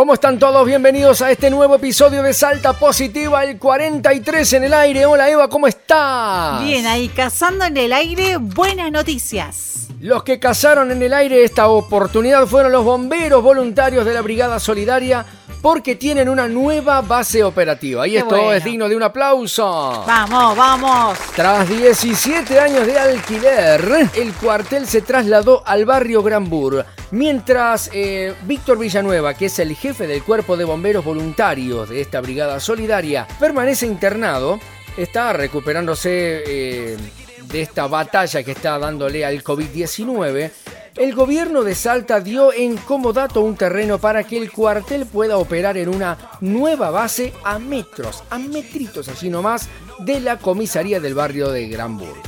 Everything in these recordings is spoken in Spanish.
¿Cómo están todos? Bienvenidos a este nuevo episodio de Salta Positiva, el 43 en el aire. Hola Eva, ¿cómo estás? Bien, ahí cazando en el aire, buenas noticias. Los que cazaron en el aire esta oportunidad fueron los bomberos voluntarios de la Brigada Solidaria porque tienen una nueva base operativa. Y Qué esto bueno. es digno de un aplauso. Vamos, vamos. Tras 17 años de alquiler, el cuartel se trasladó al barrio Granbur, mientras eh, Víctor Villanueva, que es el jefe del cuerpo de bomberos voluntarios de esta brigada solidaria, permanece internado, está recuperándose eh, de esta batalla que está dándole al COVID-19. El gobierno de Salta dio en comodato un terreno para que el cuartel pueda operar en una nueva base a metros, a metritos así nomás, de la comisaría del barrio de Granburg.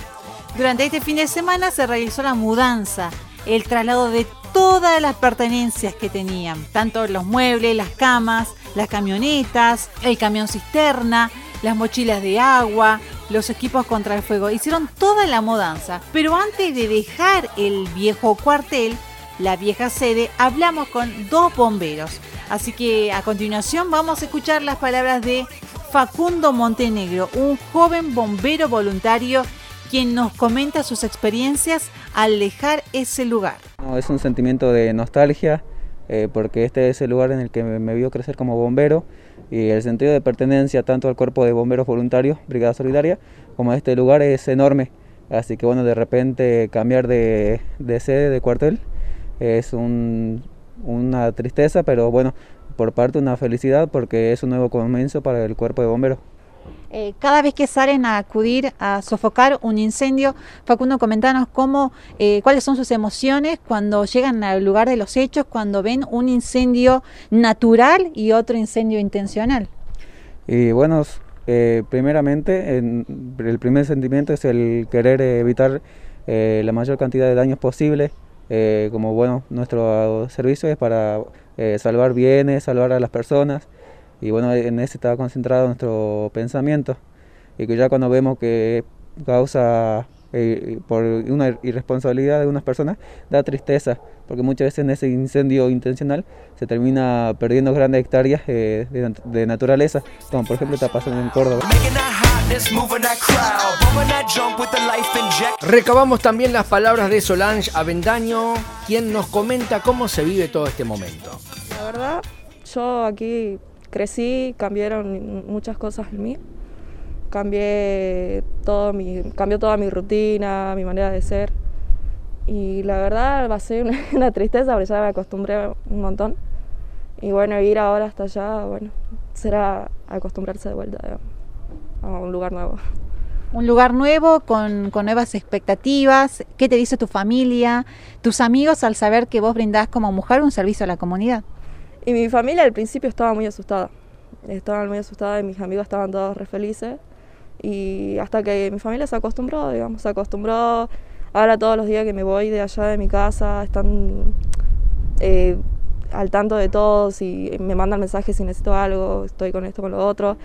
Durante este fin de semana se realizó la mudanza, el traslado de todas las pertenencias que tenían, tanto los muebles, las camas, las camionetas, el camión cisterna, las mochilas de agua, los equipos contra el fuego. Hicieron toda la mudanza. Pero antes de dejar el viejo cuartel, la vieja sede, hablamos con dos bomberos. Así que a continuación vamos a escuchar las palabras de Facundo Montenegro, un joven bombero voluntario quien nos comenta sus experiencias al dejar ese lugar. Es un sentimiento de nostalgia eh, porque este es el lugar en el que me, me vio crecer como bombero y el sentido de pertenencia tanto al cuerpo de bomberos voluntarios, Brigada Solidaria, como a este lugar es enorme. Así que bueno, de repente cambiar de, de sede, de cuartel, es un- una tristeza, pero bueno, por parte una felicidad porque es un nuevo comienzo para el cuerpo de bomberos. Eh, cada vez que salen a acudir a sofocar un incendio, Facundo, comentanos cómo, eh, cuáles son sus emociones cuando llegan al lugar de los hechos, cuando ven un incendio natural y otro incendio intencional. Y bueno, eh, primeramente, en- el primer sentimiento es el querer evitar eh, la mayor cantidad de daños posible. eh, como bueno, nuestro servicio es para salvar bienes, salvar a las personas. Y bueno, en ese está concentrado nuestro pensamiento. Y que ya cuando vemos que causa eh, por una irresponsabilidad de unas personas, da tristeza. Porque muchas veces en ese incendio intencional se termina perdiendo grandes hectáreas eh, de, de naturaleza, como por ejemplo está pasando en Córdoba. Recabamos también las palabras de Solange Avendaño, quien nos comenta cómo se vive todo este momento. La verdad, yo aquí crecí, cambiaron muchas cosas en mí. Cambié todo mi, cambió toda mi rutina, mi manera de ser. Y la verdad va a ser una, tristeza porque ya me acostumbré un montón. Y bueno, ir ahora hasta allá, bueno, será acostumbrarse de vuelta a un lugar nuevo. Un lugar nuevo, con, con nuevas expectativas. ¿Qué te dice tu familia, tus amigos al saber que vos brindás como mujer un servicio a la comunidad? Y mi familia al principio estaba muy asustada. Estaban muy asustada y mis amigos estaban todos re felices. Y hasta que mi familia se acostumbró, digamos, se acostumbró. Ahora todos los días que me voy de allá de mi casa están eh, al tanto de todos y me mandan mensajes si necesito algo, estoy con esto, con lo otro.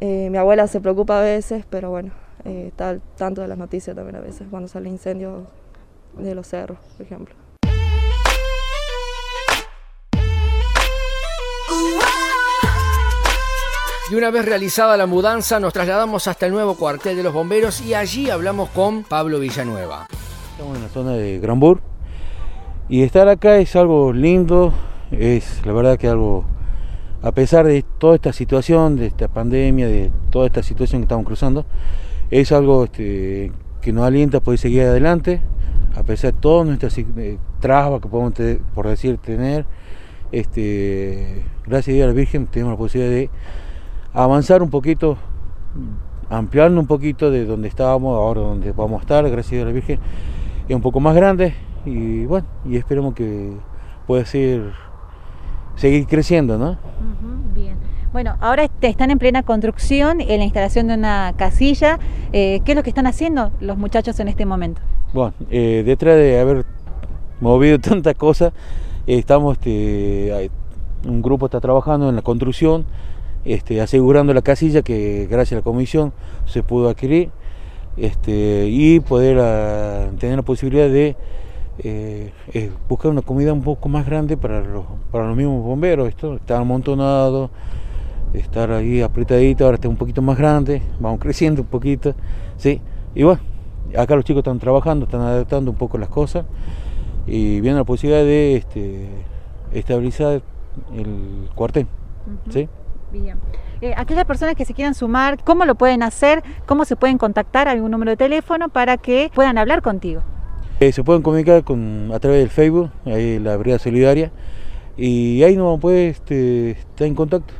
Eh, mi abuela se preocupa a veces, pero bueno, eh, está al tanto de las noticias también a veces, cuando sale incendio de los cerros, por ejemplo. Y una vez realizada la mudanza, nos trasladamos hasta el nuevo cuartel de los bomberos y allí hablamos con Pablo Villanueva. Estamos en la zona de Granbur y estar acá es algo lindo, es la verdad que algo, a pesar de toda esta situación, de esta pandemia, de toda esta situación que estamos cruzando, es algo este, que nos alienta a poder seguir adelante, a pesar de todas nuestras eh, trabas que podemos, te- por decir, tener. Este, gracias a Dios a la Virgen tenemos la posibilidad de avanzar un poquito, ampliarnos un poquito de donde estábamos, ahora donde vamos a estar, gracias a la Virgen, es un poco más grande y bueno, y esperemos que pueda ser, seguir creciendo, ¿no? bien. Bueno, ahora están en plena construcción en la instalación de una casilla. Eh, ¿Qué es lo que están haciendo los muchachos en este momento? Bueno, eh, detrás de haber movido tantas cosas, estamos, este, un grupo está trabajando en la construcción, este, asegurando la casilla que gracias a la comisión se pudo adquirir este, y poder ah, tener la posibilidad de eh, es buscar una comida un poco más grande para los, para los mismos bomberos. Esto está amontonado, estar ahí apretadito, ahora está un poquito más grande, vamos creciendo un poquito, ¿sí? Y bueno, acá los chicos están trabajando, están adaptando un poco las cosas y viene la posibilidad de este, estabilizar el cuartel, ¿sí? Bien. Eh, aquellas personas que se quieran sumar, ¿cómo lo pueden hacer? ¿Cómo se pueden contactar? ¿Algún número de teléfono para que puedan hablar contigo? Eh, se pueden comunicar con, a través del Facebook, ahí la Brigada Solidaria, y ahí nos poder este, estar en contacto.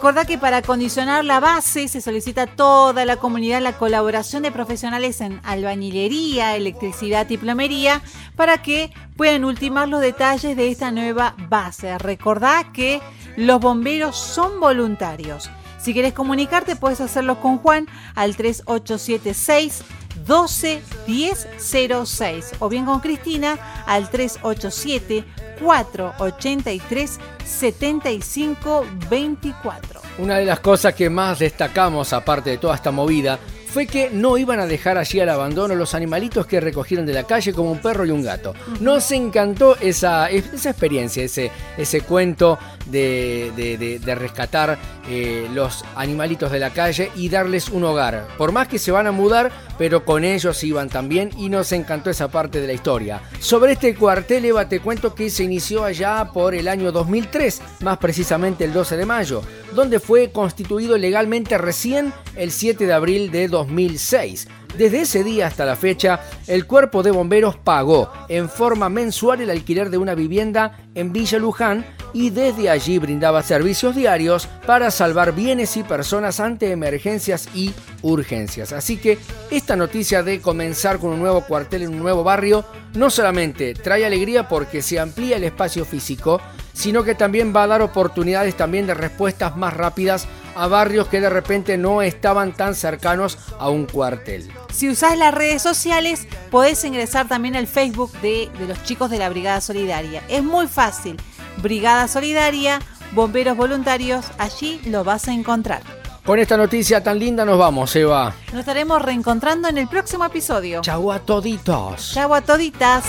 Recordá que para condicionar la base se solicita a toda la comunidad la colaboración de profesionales en albañilería, electricidad y plomería para que puedan ultimar los detalles de esta nueva base. Recordá que los bomberos son voluntarios. Si quieres comunicarte puedes hacerlo con Juan al 3876 12 1006 o bien con Cristina al 387 483 75 24. Una de las cosas que más destacamos, aparte de toda esta movida, fue que no iban a dejar allí al abandono los animalitos que recogieron de la calle como un perro y un gato. Nos encantó esa, esa experiencia, ese, ese cuento de, de- de- de rescatar eh, los animalitos de la calle y darles un hogar. Por más que se van a mudar, pero con ellos iban también y nos encantó esa parte de la historia. Sobre este cuartel, Eva, te cuento que se inició allá por el año 2003, más precisamente el 12 de mayo, donde fue constituido legalmente recién el 7 de abril de 2006. Desde ese día hasta la fecha, el cuerpo de bomberos pagó en forma mensual el alquiler de una vivienda en Villa Luján y desde allí brindaba servicios diarios para salvar bienes y personas ante emergencias y urgencias. Así que esta noticia de comenzar con un nuevo cuartel en un nuevo barrio no solamente trae alegría porque se amplía el espacio físico, sino que también va a dar oportunidades también de respuestas más rápidas a barrios que de repente no estaban tan cercanos a un cuartel. Si usás las redes sociales, podés ingresar también al Facebook de, de los chicos de la Brigada Solidaria. Es muy fácil. Brigada Solidaria, Bomberos Voluntarios, allí lo vas a encontrar. Con esta noticia tan linda nos vamos, Eva. Nos estaremos reencontrando en el próximo episodio. Chau a toditos. Chau a toditas.